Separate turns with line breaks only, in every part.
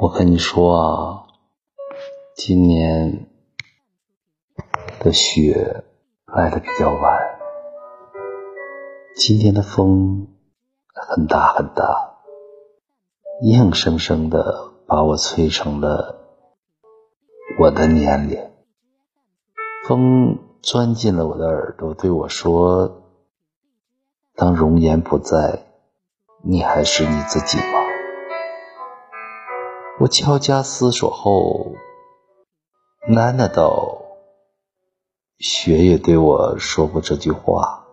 我跟你说啊，今年的雪来的比较晚，今天的风很大很大，硬生生的把我吹成了我的年龄。风钻进了我的耳朵，对我说：“当容颜不在，你还是你自己吗？”我悄加思索后，喃喃道：“雪也对我说过这句话，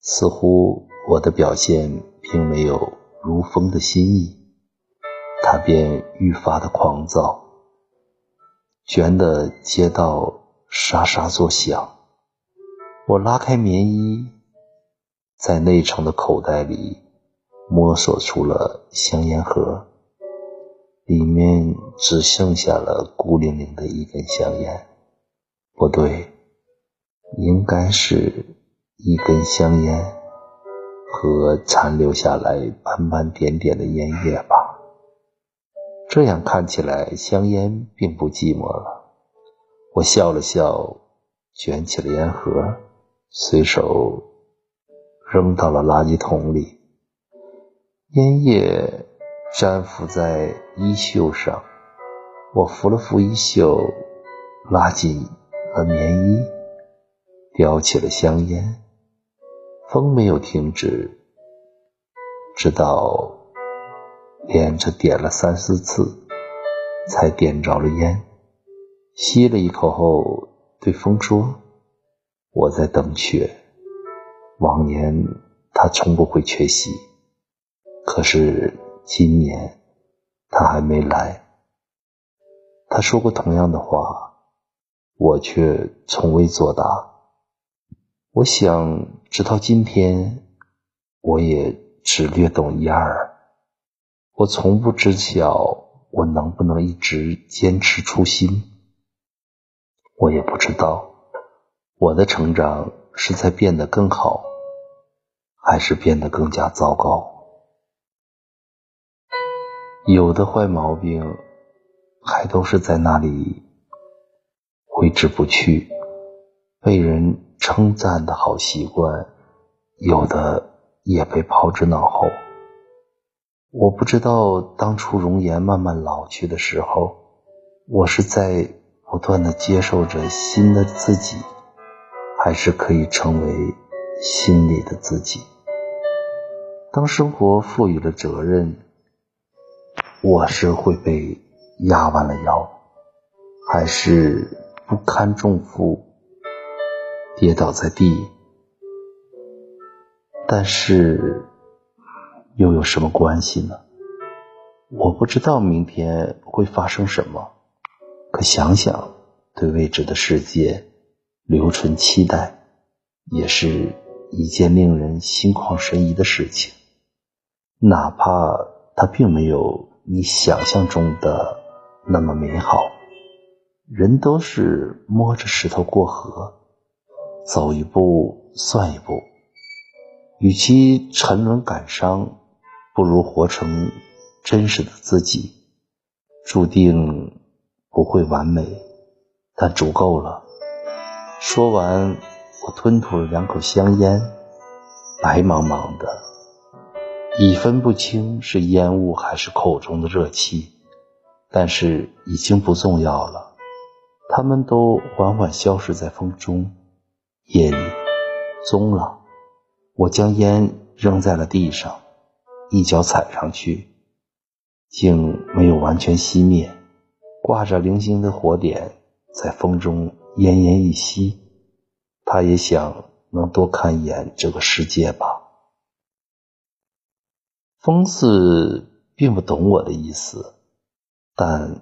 似乎我的表现并没有如风的心意，他便愈发的狂躁，卷的街道沙沙作响。我拉开棉衣，在内层的口袋里摸索出了香烟盒。”里面只剩下了孤零零的一根香烟，不对，应该是一根香烟和残留下来斑斑点点的烟叶吧。这样看起来，香烟并不寂寞了。我笑了笑，卷起了烟盒，随手扔到了垃圾桶里。烟叶。粘附在衣袖上，我扶了扶衣袖，拉紧了棉衣，叼起了香烟。风没有停止，直到连着点了三四次，才点着了烟。吸了一口后，对风说：“我在等雪。往年他从不会缺席，可是……”今年他还没来。他说过同样的话，我却从未作答。我想，直到今天，我也只略懂一二。我从不知晓我能不能一直坚持初心。我也不知道，我的成长是在变得更好，还是变得更加糟糕。有的坏毛病，还都是在那里挥之不去；被人称赞的好习惯，有的也被抛之脑后。我不知道当初容颜慢慢老去的时候，我是在不断的接受着新的自己，还是可以成为心里的自己。当生活赋予了责任。我是会被压弯了腰，还是不堪重负跌倒在地？但是又有什么关系呢？我不知道明天会发生什么，可想想对未知的世界留存期待，也是一件令人心旷神怡的事情。哪怕它并没有。你想象中的那么美好，人都是摸着石头过河，走一步算一步。与其沉沦感伤，不如活成真实的自己。注定不会完美，但足够了。说完，我吞吐了两口香烟，白茫茫的。已分不清是烟雾还是口中的热气，但是已经不重要了。他们都缓缓消失在风中。夜里，终了。我将烟扔在了地上，一脚踩上去，竟没有完全熄灭，挂着零星的火点在风中奄奄一息。他也想能多看一眼这个世界吧。风似并不懂我的意思，但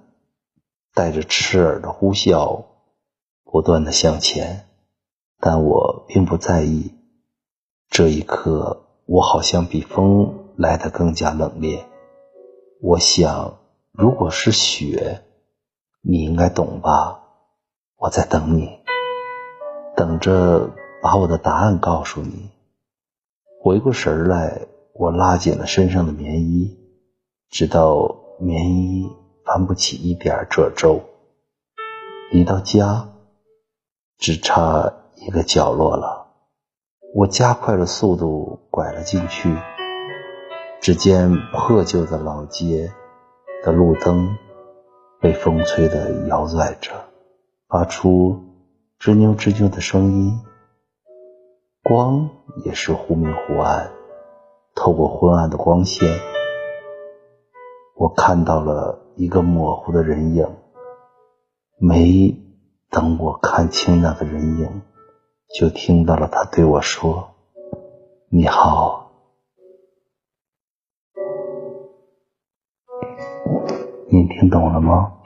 带着刺耳的呼啸，不断的向前。但我并不在意。这一刻，我好像比风来得更加冷冽。我想，如果是雪，你应该懂吧？我在等你，等着把我的答案告诉你。回过神来。我拉紧了身上的棉衣，直到棉衣翻不起一点褶皱。离到家，只差一个角落了。我加快了速度，拐了进去。只见破旧的老街的路灯被风吹得摇拽着，发出吱扭吱扭的声音。光也是忽明忽暗，透过昏暗的光线，我看到了一个模糊的人影。没等我看清那个人影，就听到了他对我说：“你好。”你听懂了吗？